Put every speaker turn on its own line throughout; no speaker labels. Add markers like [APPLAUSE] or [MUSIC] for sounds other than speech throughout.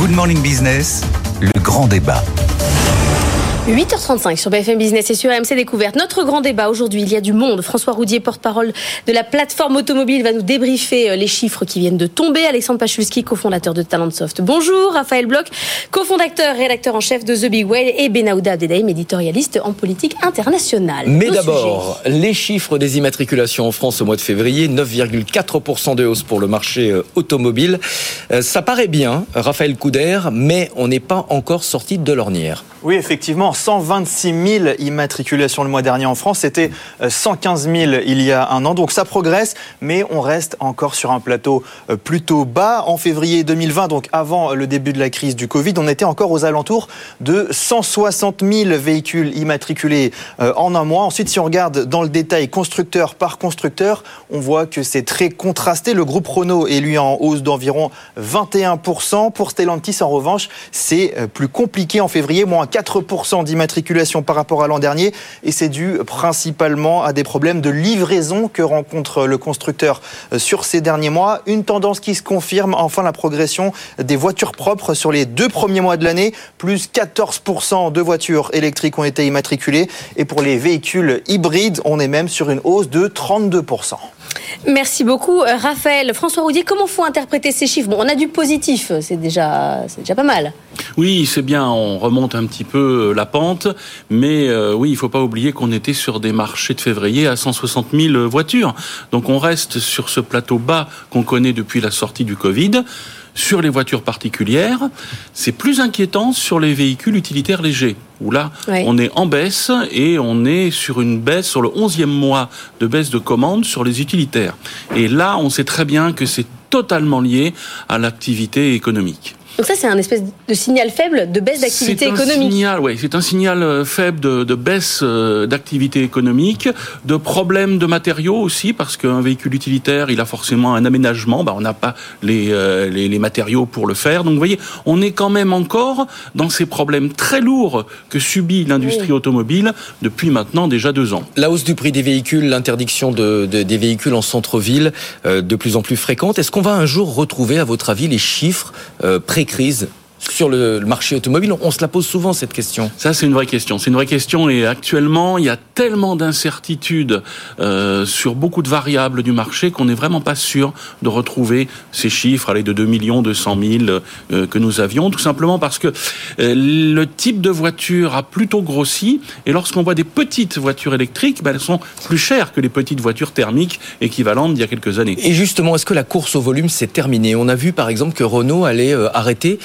Good Morning Business, le grand débat.
8h35 sur BFM Business et sur AMC Découverte. Notre grand débat aujourd'hui, il y a du monde. François Roudier, porte-parole de la plateforme automobile, va nous débriefer euh, les chiffres qui viennent de tomber. Alexandre Pachulski, cofondateur de Talentsoft. Bonjour. Raphaël Bloch, cofondateur, rédacteur en chef de The Big Whale et Benahouda Abdedaïm, éditorialiste en politique internationale.
Mais d'abord, les chiffres des immatriculations en France au mois de février, 9,4% de hausse pour le marché euh, automobile. Euh, ça paraît bien, Raphaël Couder, mais on n'est pas encore sorti de l'ornière.
Oui, effectivement, 126 000 immatriculations le mois dernier en France. C'était 115 euh, 000 il y a un an. Donc ça progresse, mais on reste encore sur un plateau euh, plutôt bas. En février 2020, donc avant le début de la crise du Covid, on était encore aux alentours de 160 000 véhicules immatriculés euh, en un mois. Ensuite, si on regarde dans le détail constructeur par constructeur, on voit que c'est très contrasté. Le groupe Renault est lui en hausse d'environ 21%. Pour Stellantis, en revanche, c'est plus compliqué en février, moins 4% d'immatriculation par rapport à l'an dernier et c'est dû principalement à des problèmes de livraison que rencontre le constructeur euh, sur ces derniers mois. Une tendance qui se confirme, enfin la progression des voitures propres sur les deux premiers mois de l'année, plus 14% de voitures électriques ont été immatriculées et pour les véhicules hybrides, on est même sur une hausse de 32%.
Merci beaucoup, euh, Raphaël. François Roudier, comment faut interpréter ces chiffres? On a du positif, c'est déjà, déjà pas mal.
Oui, c'est bien, on remonte un petit peu euh, la pente, mais euh, oui, il faut pas oublier qu'on était sur des marchés de février à 160 000 voitures. Donc on reste sur ce plateau bas qu'on connaît depuis la sortie du Covid sur les voitures particulières. C'est plus inquiétant sur les véhicules utilitaires légers, où là, on est en baisse et on est sur une baisse, sur le 11e mois de baisse de commandes sur les utilitaires. Et là, on sait très bien que c'est totalement lié à l'activité économique.
Donc ça, c'est un espèce de signal faible de baisse d'activité économique.
Signal, oui, c'est un signal euh, faible de, de baisse euh, d'activité économique, de problèmes de matériaux aussi, parce qu'un véhicule utilitaire, il a forcément un aménagement. Bah, on n'a pas les, euh, les, les, matériaux pour le faire. Donc, vous voyez, on est quand même encore dans ces problèmes très lourds que subit l'industrie oui. automobile depuis maintenant déjà deux ans.
La hausse du prix des véhicules, l'interdiction de, de, des véhicules en centre-ville, euh, de plus en plus fréquente. Est-ce qu'on va un jour retrouver, à votre avis, les chiffres euh, pré crise sur le marché automobile On se la pose souvent cette question.
Ça, c'est une vraie question. C'est une vraie question et actuellement, il y a tellement d'incertitudes euh, sur beaucoup de variables du marché qu'on n'est vraiment pas sûr de retrouver ces chiffres, aller de 2 millions 200 000 euh, que nous avions, tout simplement parce que euh, le type de voiture a plutôt grossi et lorsqu'on voit des petites voitures électriques, ben, elles sont plus chères que les petites voitures thermiques équivalentes d'il y a quelques années.
Et justement, est-ce que la course au volume s'est terminée? On a vu par exemple que Renault allait euh, arrêter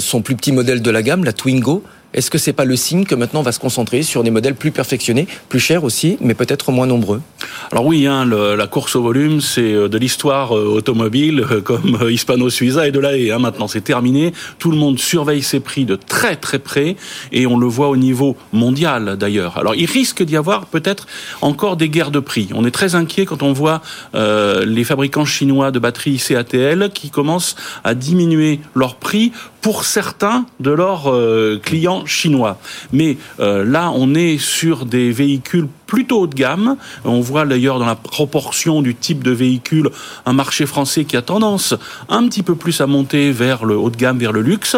son plus petit modèle de la gamme, la Twingo. Est-ce que c'est pas le signe que maintenant on va se concentrer sur des modèles plus perfectionnés, plus chers aussi, mais peut-être moins nombreux?
Alors oui, hein, la course au volume, c'est de l'histoire automobile [LAUGHS] comme Hispano-Suiza et de la Hein. Maintenant, c'est terminé. Tout le monde surveille ses prix de très très près et on le voit au niveau mondial d'ailleurs. Alors il risque d'y avoir peut-être encore des guerres de prix. On est très inquiet quand on voit euh, les fabricants chinois de batteries CATL qui commencent à diminuer leurs prix pour certains de leurs euh, clients chinois. Mais euh, là, on est sur des véhicules plutôt haut de gamme. On voit d'ailleurs dans la proportion du type de véhicule un marché français qui a tendance un petit peu plus à monter vers le haut de gamme, vers le luxe.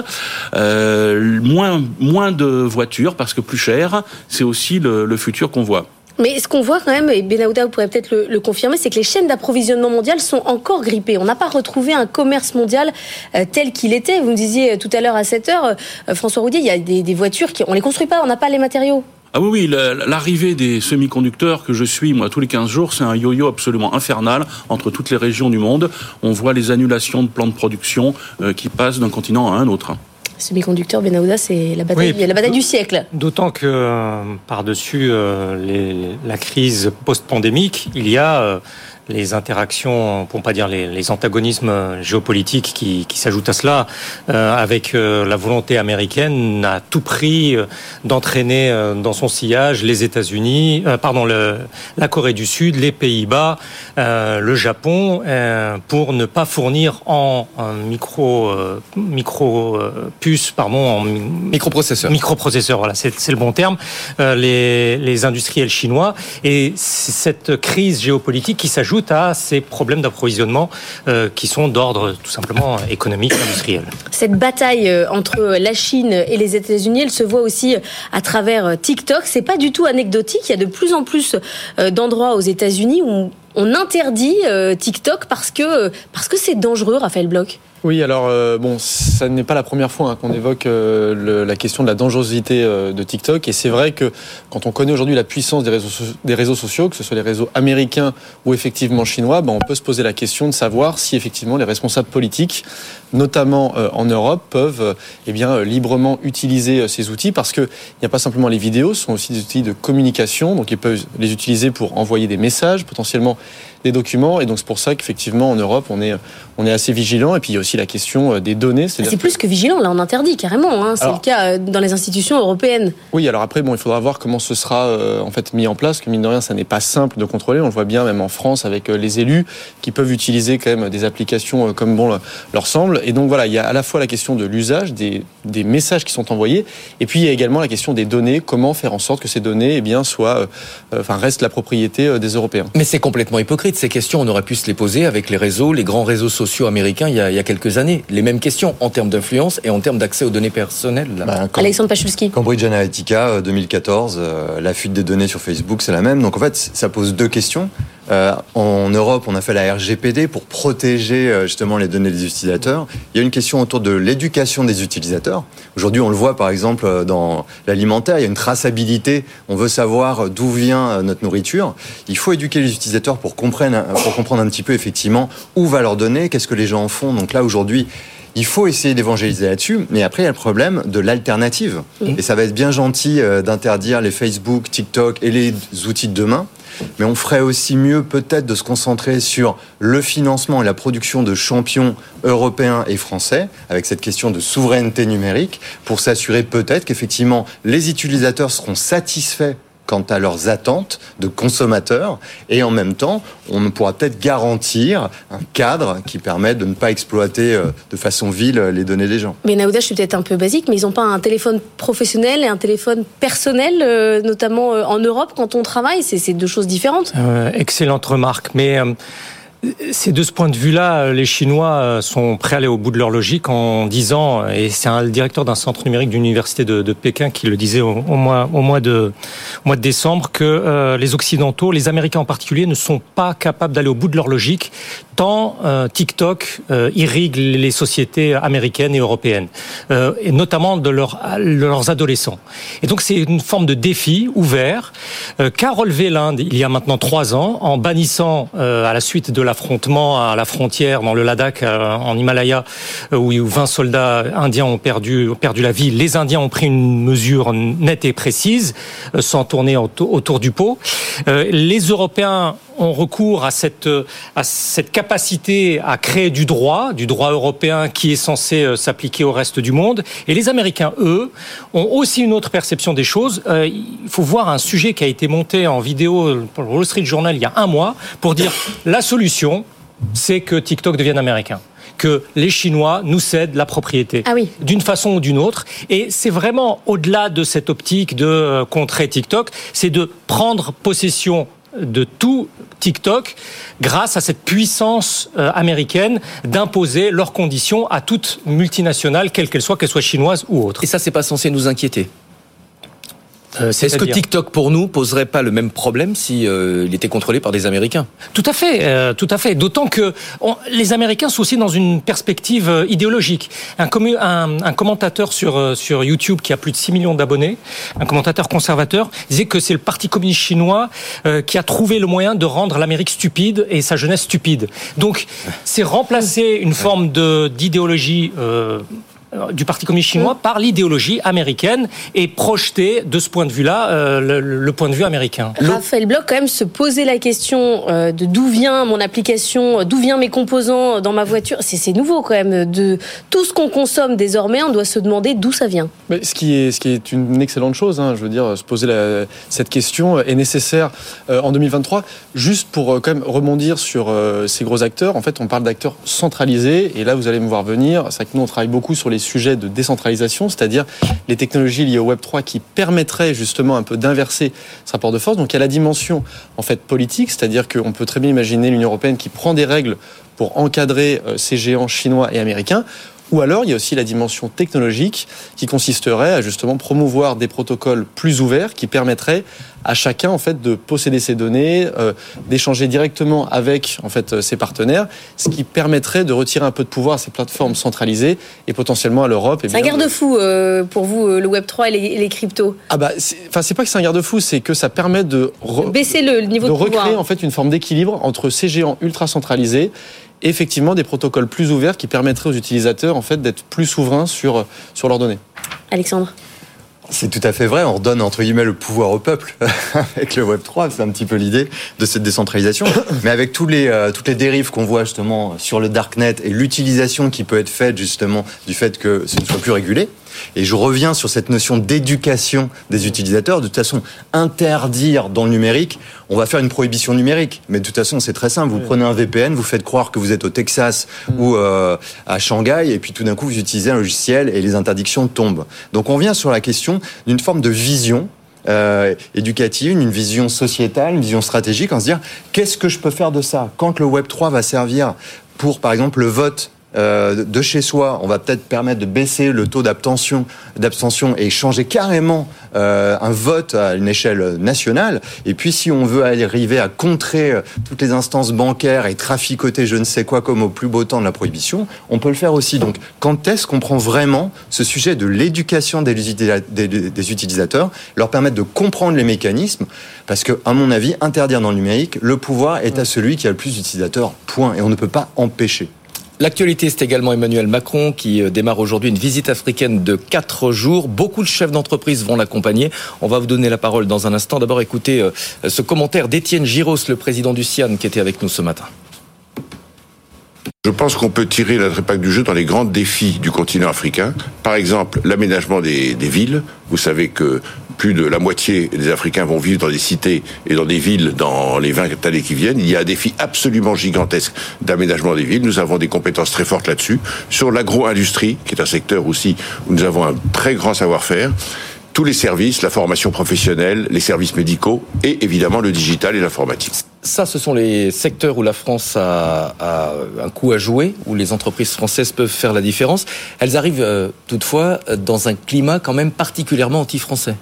Euh, moins, moins de voitures parce que plus cher, c'est aussi le, le futur qu'on voit.
Mais ce qu'on voit quand même, et Benahouda pourrez peut-être le, confirmer, c'est que les chaînes d'approvisionnement mondiales sont encore grippées. On n'a pas retrouvé un commerce mondial euh, tel qu'il était. Vous me disiez tout à l'heure à 7 heures, euh, François Roudier, il y a des, voitures qui on les construit pas, on n'a pas les matériaux.
Ah oui, oui, l'arrivée des semi-conducteurs que je suis, moi, tous les 15 jours, c'est un yo-yo absolument infernal entre toutes les régions du monde. On voit les annulations de plans de production euh, qui passent d'un continent à un autre
semi-conducteur, Benahouda, c'est la bataille, oui, la bataille du siècle.
D'autant que euh, par-dessus euh, la crise post-pandémique, il y a euh, les interactions, pour ne pas dire les, les antagonismes géopolitiques qui, qui s'ajoutent à cela, euh, avec euh, la volonté américaine à tout prix euh, d'entraîner euh, dans son sillage les États-Unis, euh, pardon, le, la Corée du Sud, les Pays-Bas, euh, le Japon, pour ne pas fournir en, en micro micro puce, pardon, en
microprocesseur.
Microprocesseur, voilà, c'est le bon terme. les, les industriels chinois et cette crise géopolitique qui s'ajoute à ces problèmes d'approvisionnement qui sont d'ordre tout simplement économique, industriel.
Cette bataille entre la Chine et les États-Unis, elle se voit aussi à travers TikTok. C'est pas du tout anecdotique. Il y a de plus en plus d'endroits aux États-Unis où on interdit TikTok parce que parce que c'est dangereux, Raphaël Bloch.
Oui, alors euh, bon, ça n'est pas la première fois hein, qu'on évoque euh, la question de la dangerosité euh, de TikTok, et c'est vrai que quand on connaît aujourd'hui la puissance des réseaux, sociaux, que ce soit les réseaux américains ou effectivement chinois, ben, on peut se poser la question de savoir si effectivement les responsables politiques, notamment en Europe, peuvent eh bien librement utiliser ces outils, parce que il n'y a pas simplement les vidéos, ce sont aussi des outils de communication, donc ils peuvent les utiliser pour envoyer des messages, potentiellement des documents. Et donc c'est pour ça qu'effectivement en Europe on est on est assez vigilant. Et puis il y a aussi la question euh, des données.
C'est plus que vigilant. Là on interdit carrément. Hein. C'est le cas euh, dans les institutions européennes.
Oui. Alors après bon il faudra voir comment ce sera euh, en fait mis en place. Que mine de rien ça n'est pas simple de contrôler. On le voit bien même en France avec les élus qui peuvent utiliser quand même des applications comme bon leur semble. Et donc voilà il y a à la fois la question de l'usage des, des messages qui sont envoyés et puis il y a également la question des données. Comment faire en sorte que ces données eh bien soient enfin restent la propriété des Européens.
Mais c'est complètement hypocrite de ces questions, on aurait pu se les poser avec les réseaux, les grands réseaux sociaux américains il y a, quelques années. Les mêmes questions en termes d'influence et en termes d'accès aux données personnelles.
Bah, Alexandre Pachulski.
Cambridge Analytica 2014, euh, euh, la fuite des données sur Facebook, c'est la même. Donc en fait, ça pose deux questions. Euh, en Europe, on a fait la RGPD pour protéger euh, justement les données des utilisateurs. Il y a une question autour de l'éducation des utilisateurs. Aujourd'hui, on le voit par exemple euh, dans l'alimentaire, il y a une traçabilité. On veut savoir d'où vient notre nourriture. Il faut éduquer les utilisateurs pour comprendre, pour comprendre un petit peu effectivement où va leur donner, qu'est-ce que les gens en font. Donc là, aujourd'hui, il faut essayer d'évangéliser là-dessus, mais après il y a le problème de l'alternative. Et ça va être bien gentil d'interdire les Facebook, TikTok et les outils de demain, mais on ferait aussi mieux peut-être de se concentrer sur le financement et la production de champions européens et français, avec cette question de souveraineté numérique, pour s'assurer peut-être qu'effectivement les utilisateurs seront satisfaits quant à leurs attentes de consommateurs et en même temps, on pourra peut-être garantir un cadre qui permet de ne pas exploiter euh, de façon vile les données des gens.
Mais Naouda, je suis peut-être un peu basique, mais ils n'ont pas un téléphone professionnel et un téléphone personnel, euh, notamment euh, en Europe quand on travaille. C'est deux choses différentes.
excellente remarque, mais c'est de ce point de vue-là, les Chinois euh, sont prêts à aller au bout de leur logique en disant, et c'est le directeur d'un centre numérique d'une université de, Pékin qui le disait au, mois, de, mois de décembre, que euh, les Occidentaux, les Américains en particulier, ne sont pas capables d'aller au bout de leur logique, tant euh, TikTok irrigue les sociétés américaines et européennes, et notamment de, leur, leurs adolescents. Et donc c'est une forme de défi ouvert qu'a relevé l'Inde il y a maintenant trois ans en bannissant à la suite de l'affrontement à la frontière dans le Ladakh, euh, en Himalaya, euh, où 20 soldats indiens ont perdu, ont perdu la vie. Les Indiens ont pris une mesure nette et précise, euh, sans tourner autour du pot. Les Européens ont recours à cette, à cette capacité à créer du droit, du droit européen qui est censé s'appliquer au reste du monde. Et les Américains, eux, ont aussi une autre perception des choses. il faut voir un sujet qui a été monté en vidéo pour le Wall Street Journal il y a un mois pour dire [LAUGHS] la solution c'est que TikTok devienne américain que les Chinois nous cèdent la propriété
ah
d'une façon ou d'une autre. Et c'est vraiment au-delà de cette optique de euh, contrer TikTok, c'est de prendre possession de tout TikTok grâce à cette puissance euh, américaine d'imposer leurs conditions à toute multinationale, quelle qu'elle soit, qu'elle soit chinoise ou autre.
Et ça, c'est pas censé nous inquiéter euh, Est-ce que TikTok pour nous poserait pas le même problème si euh, il était contrôlé par des Américains?
Tout à fait, euh, tout à fait. D'autant que les Américains sont aussi dans une perspective idéologique. Un, un, un, commentateur sur sur YouTube qui a plus de 6 millions d'abonnés, un commentateur conservateur, disait que c'est le Parti communiste chinois qui a trouvé le moyen de rendre l'Amérique stupide et sa jeunesse stupide. Donc, c'est remplacer une forme de d'idéologie euh, du Parti communiste chinois mm. par l'idéologie américaine et projeter de ce point de vue-là euh, le, point de vue américain.
Raphaël Bloch, quand même, se poser la question euh, de d'où vient mon application, d'où viennent mes composants dans ma voiture, c'est nouveau quand même. De tout ce qu'on consomme désormais, on doit se demander d'où ça vient.
Mais ce qui est ce qui est une excellente chose, hein, je veux dire, se poser cette question est nécessaire en 2023. Juste pour quand même rebondir sur ces gros acteurs, en fait, on parle d'acteurs centralisés et là, vous allez me voir venir. C'est que nous, on travaille beaucoup sur les sujets de décentralisation, c'est-à-dire les technologies liées au Web 3 qui permettraient justement un peu d'inverser ce rapport de force. Donc il y a la dimension en fait politique, c'est-à-dire qu'on peut très bien imaginer l'Union européenne qui prend des règles pour encadrer euh, ces géants chinois et américains. Ou alors, il y a aussi la dimension technologique qui consisterait à justement promouvoir des protocoles plus ouverts qui permettraient à chacun en fait de posséder ses données, euh, d'échanger directement avec en fait ses partenaires, ce qui permettrait de retirer un peu de pouvoir à ces plateformes centralisées et potentiellement à l'Europe.
C'est un garde-fou euh, pour vous le Web 3 et les, les cryptos.
Ah bah, enfin c'est pas que c'est un garde-fou, c'est que ça permet de,
baisser le niveau de,
de
pouvoir.
recréer en fait une forme d'équilibre entre ces géants ultra centralisés effectivement des protocoles plus ouverts qui permettraient aux utilisateurs en fait d'être plus souverains sur, sur leurs données.
Alexandre
c'est tout à fait vrai. On redonne entre guillemets le pouvoir au peuple [LAUGHS] avec le Web 3. C'est un petit peu l'idée de cette décentralisation. [COUGHS] Mais avec tous les, euh, toutes les dérives qu'on voit justement sur le darknet et l'utilisation qui peut être faite justement du fait que ce ne soit plus régulé. Et je reviens sur cette notion d'éducation des utilisateurs. De toute façon, interdire dans le numérique, on va faire une prohibition numérique. Mais de toute façon, c'est très simple. Vous prenez un VPN, vous faites croire que vous êtes au Texas ou euh, à Shanghai, et puis tout d'un coup, vous utilisez un logiciel et les interdictions tombent. Donc on vient sur la question d'une forme de vision euh, éducative, une vision sociétale, une vision stratégique, en se dire qu'est-ce que je peux faire de ça? Quand le Web 3 va servir pour, par exemple, le vote euh, de chez soi, on va peut-être permettre de baisser le taux d'abstention, et changer carrément euh, un vote à une échelle nationale. Et puis, si on veut arriver à contrer euh, toutes les instances bancaires et traficoter je ne sais quoi comme au plus beau temps de la prohibition, on peut le faire aussi. Donc, quand est-ce qu'on prend vraiment ce sujet de l'éducation des, des, des, utilisateurs, leur permettre de comprendre les mécanismes? Parce que, à mon avis, interdire dans le numérique, le pouvoir est à celui qui a le plus d'utilisateurs. Point. Et on ne peut pas empêcher.
L'actualité, c'est également Emmanuel Macron qui euh, démarre aujourd'hui une visite africaine de quatre jours. Beaucoup de chefs d'entreprise vont l'accompagner. On va vous donner la parole dans un instant. D'abord, écoutez euh, ce commentaire d'Étienne Giros, le président du CIAN, qui était avec nous ce matin.
Je pense qu'on peut tirer la trépaque du jeu dans les grands défis du continent africain. Par exemple, l'aménagement des, villes. Vous savez que plus de la moitié des Africains vont vivre dans des cités et dans des villes dans les 20 années qui viennent. Il y a un défi absolument gigantesque d'aménagement des villes. Nous avons des compétences très fortes là-dessus. Sur l'agro-industrie, qui est un secteur aussi où nous avons un très grand savoir-faire tous les services, la formation professionnelle, les services médicaux et évidemment le digital et l'informatique.
Ça, ce sont les secteurs où la France a, a, un coup à jouer, où les entreprises françaises peuvent faire la différence. Elles arrivent euh, toutefois dans un climat quand même particulièrement anti-français.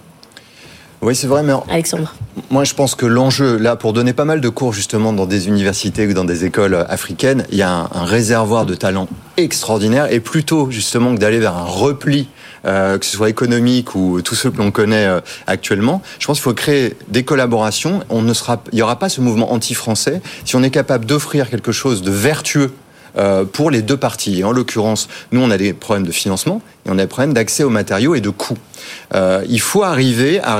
Oui, c'est vrai, mais
Alexandre.
moi je pense que l'enjeu, là, pour donner pas mal de cours justement dans des universités ou dans des écoles africaines, il y a un, un réservoir de talents extraordinaire et plutôt justement que d'aller vers un repli euh, que ce soit économique ou tous ceux que l'on connaît euh, actuellement. Je pense qu'il faut créer des collaborations. On ne sera, il n'y aura pas ce mouvement anti-français si on est capable d'offrir quelque chose de vertueux pour les deux parties. Et en l'occurrence, nous, on a des problèmes de financement et on a des problèmes d'accès aux matériaux et de coûts. Euh, il faut arriver à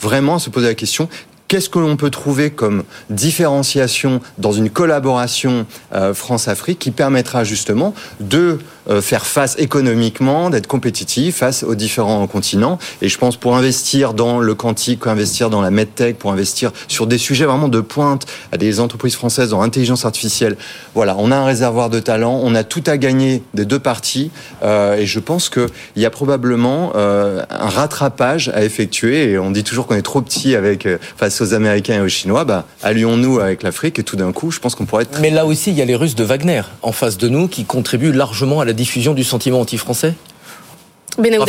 vraiment à se poser la question qu'est-ce que l'on peut trouver comme différenciation dans une collaboration euh, France-Afrique qui permettra justement de euh, faire face économiquement, d'être compétitif face aux différents continents. Et je pense pour investir dans le quantique, pour investir dans la medtech, pour investir sur des sujets vraiment de pointe à des entreprises françaises dans l'intelligence artificielle. Voilà, on a un réservoir de talent, on a tout à gagner des deux parties. Euh, et je pense qu'il y a probablement euh, un rattrapage à effectuer. Et on dit toujours qu'on est trop petit avec euh, face aux Américains et aux Chinois. Bah, allions-nous avec l'Afrique et tout d'un coup, je pense qu'on pourrait être.
Mais là aussi, il y a les Russes de Wagner en face de nous qui contribuent largement à la diffusion du sentiment anti-français.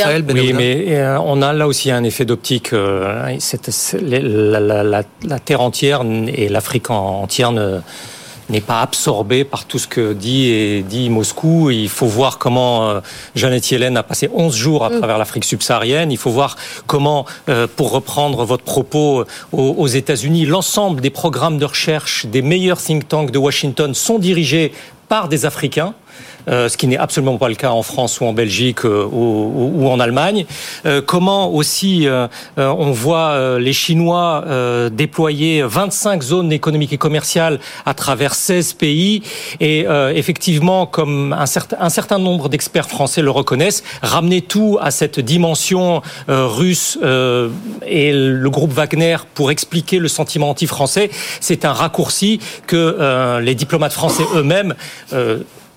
Raphaël
Oui, mais euh, on a là aussi un effet d'optique. euh, la, la- la- la Terre entière et l'Afrique en- entière ne n'est pas absorbée par tout ce que dit et dit Moscou. Il faut voir comment euh, Jeannette Yellen a passé 11 jours à travers l'Afrique subsaharienne. Il faut voir comment, pour reprendre votre propos, aux, aux États-Unis, l'ensemble des programmes de recherche des meilleurs think tanks de Washington sont dirigés par des Africains. Euh, ce qui n'est absolument pas le cas en France ou en Belgique euh, ou, en Allemagne. Euh, comment aussi on voit les Chinois déployer 25 zones économiques et commerciales à travers 16 pays et effectivement, comme un certain, nombre d'experts français le reconnaissent, ramener tout à cette dimension russe et le groupe Wagner pour expliquer le sentiment anti-français, c'est un raccourci que les diplomates français eux-mêmes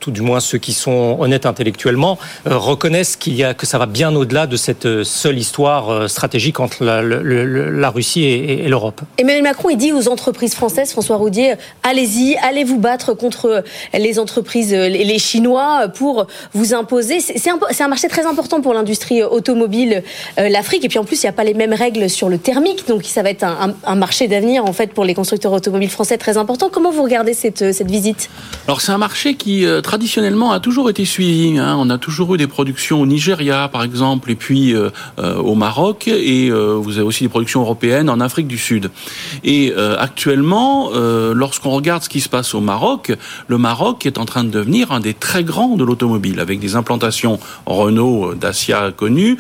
tout du moins ceux qui sont honnêtes intellectuellement, euh, reconnaissent qu'il y a que ça va bien au-delà de cette euh, seule histoire euh, stratégique entre la, la Russie et, et l'Europe.
Emmanuel Macron, il dit aux entreprises françaises, François Roudier, allez-y, allez vous battre contre les entreprises, les Chinois, pour vous imposer. C'est un, un, marché très important pour l'industrie automobile, l'Afrique. Et puis en plus, il n'y a pas les mêmes règles sur le thermique, donc ça va être un, un, un marché d'avenir en fait pour les constructeurs automobiles français très important. Comment vous regardez cette, cette visite?
Alors c'est un marché qui traditionnellement a toujours été suivi. Hein. On a toujours eu des productions au Nigeria, par exemple, et puis euh, euh, au Maroc, et euh, vous avez aussi des productions européennes en Afrique du Sud. Et actuellement, lorsqu'on regarde ce qui se passe au Maroc, le Maroc est en train de devenir un des très grands de l'automobile, avec des implantations Renault, Dacia connues,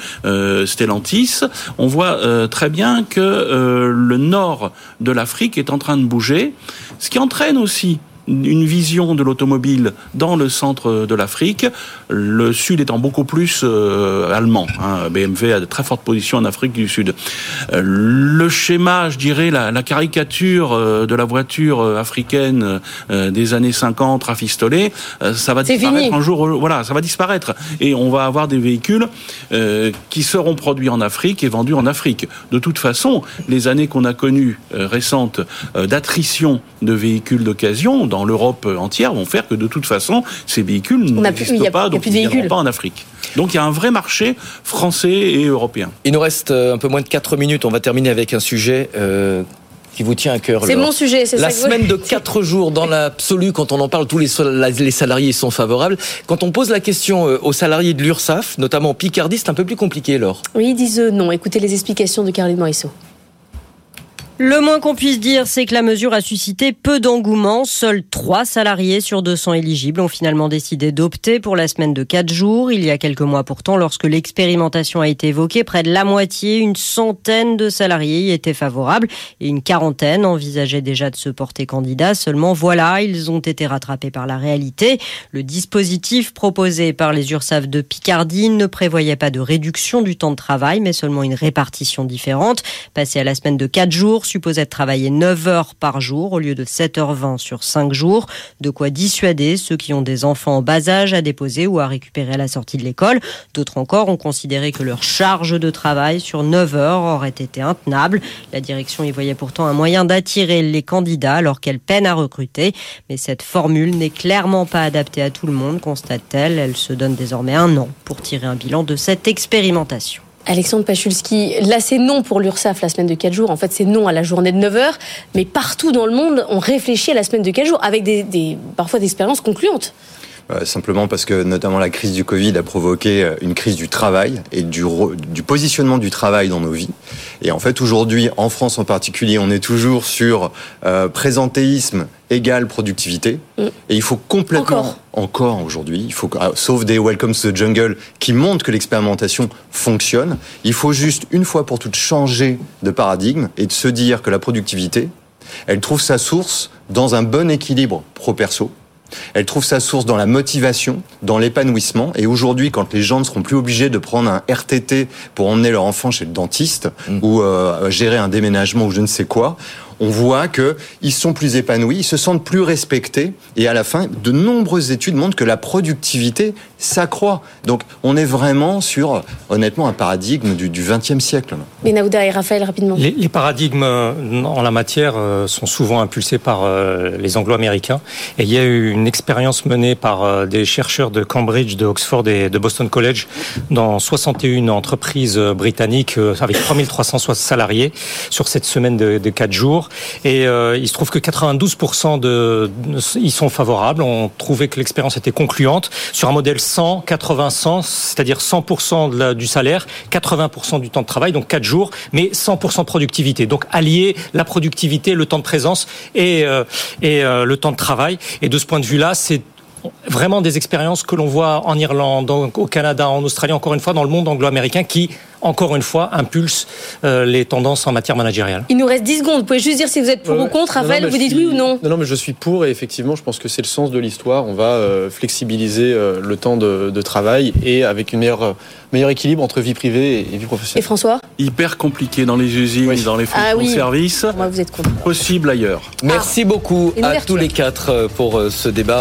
Stellantis. On voit très bien que le nord de l'Afrique est en train de bouger, ce qui entraîne aussi une vision de l'automobile dans le centre de l'Afrique, le Sud étant beaucoup plus euh, allemand. Hein. BMW a de très fortes positions en Afrique du Sud. Euh, le schéma, je dirais, la, la caricature euh, de la voiture euh, africaine euh, des années 50 rafistolée, ça va disparaître
fini.
un jour. Voilà, ça va disparaître. Et on va avoir des véhicules qui seront produits en Afrique et vendus en Afrique. De toute façon, les années qu'on a connues récentes d'attrition de véhicules d'occasion, dans l'Europe entière vont faire que de toute façon, ces véhicules n'existent pas, donc ils ne viendront pas en Afrique. Donc il y a un vrai marché français et européen.
Il nous reste un peu moins de 4 minutes. On va terminer avec un sujet euh, qui vous tient à cœur.
C'est mon sujet, c'est
La
ça.
semaine de 4 jours, dans l'absolu, quand on en parle, tous les, salariés sont favorables. Quand on pose la question euh, aux salariés de l'URSSAF, notamment en Picardie, c'est un peu plus compliqué, Laure.
Oui, ils disent euh, non. Écoutez les explications de Caroline Morisseau.
Le moins qu'on puisse dire, c'est que la mesure a suscité peu d'engouement. Seuls 3 salariés sur 200 éligibles ont finalement décidé d'opter pour la semaine de 4 jours. Il y a quelques mois pourtant, lorsque l'expérimentation a été évoquée, près de la moitié, une centaine de salariés y étaient favorables et une quarantaine envisageaient déjà de se porter candidat. Seulement voilà, ils ont été rattrapés par la réalité. Le dispositif proposé par les URSAF de Picardie ne prévoyait pas de réduction du temps de travail, mais seulement une répartition différente. Passer à la semaine de 4 jours supposait travailler 9 heures par jour au lieu de 7h20 sur 5 jours. De quoi dissuader ceux qui ont des enfants en bas âge à déposer ou à récupérer à la sortie de l'école. D'autres encore ont considéré que leur charge de travail sur 9 heures aurait été intenable. La direction y voyait pourtant un moyen d'attirer les candidats alors qu'elle peine à recruter. Mais cette formule n'est clairement pas adaptée à tout le monde, constate-t-elle. Elle se donne désormais un an pour tirer un bilan de cette expérimentation.
Alexandre Pachulski, là c'est non pour l'URSSAF la semaine de 4 jours. En fait, c'est non à la journée de 9 heures. Mais partout dans le monde, on réfléchit à la semaine de 4 jours avec des, parfois des expériences concluantes.
Euh, simplement parce que notamment la crise du Covid a provoqué euh, une crise du travail et du, du positionnement du travail dans nos vies. Et en fait, aujourd'hui, en France en particulier, on est toujours sur euh, présentéisme égale productivité.
Mm.
Et il faut complètement,
Encore.
encore aujourd'hui, il faut, ah, sauf des Welcome to the Jungle qui montrent que l'expérimentation fonctionne, il faut juste une fois pour toutes changer de paradigme et de se dire que la productivité, elle trouve sa source dans un bon équilibre pro-perso. Elle trouve sa source dans la motivation, dans l'épanouissement. Et aujourd'hui, quand les gens ne seront plus obligés de prendre un RTT pour emmener leur enfant chez le dentiste
Mmh.
ou euh, gérer un déménagement ou je ne sais quoi, on voit que ils sont plus épanouis, ils se sentent plus respectés. Et à la fin, de nombreuses études montrent que la productivité s'accroît. Donc, on est vraiment sur, honnêtement, un paradigme du, du 20e siècle.
Benahouda et Raphaël, rapidement.
Les, les paradigmes euh, en la matière euh, sont souvent impulsés par euh, les anglo-américains. Et il y a eu une expérience menée par des chercheurs de Cambridge, de Oxford et de Boston College dans 61 entreprises britanniques avec 3300 salariés sur cette semaine de, de 4 jours. Et euh, il se trouve que 92% de, ils sont favorables. On trouvait que l'expérience était concluante sur un modèle 100, 80, 100, c'est-à-dire 100% de la- du salaire, 80% du temps de travail, donc 4 jours, mais 100% productivité. Donc allier la productivité, le temps de présence et, euh, et euh, le temps de travail. Et de ce point de vue-là, c'est vraiment des expériences que l'on voit en Irlande, au Canada, en Australie, encore une fois, dans le monde anglo-américain qui, encore une fois, impulse euh, les tendances en matière managériale.
Il nous reste 10 secondes. Vous pouvez juste dire si vous êtes pour
Ouais,
ou contre.
Non, non,
Raphaël, vous dites
suis-
oui ou non
Non, non, mais je suis pour et effectivement, je pense que c'est le sens de l'histoire. On va euh, flexibiliser euh, le temps de, de travail et avec une meilleure, euh, meilleur équilibre entre vie privée et, et vie
Et
professionnelle.
François
Hyper compliqué dans les usines,
Oui.
dans les
Ah
fonctions
oui.
de service,
moi, vous êtes contre.
possible ailleurs.
Merci beaucoup
Une
à tous les quatre pour ce débat.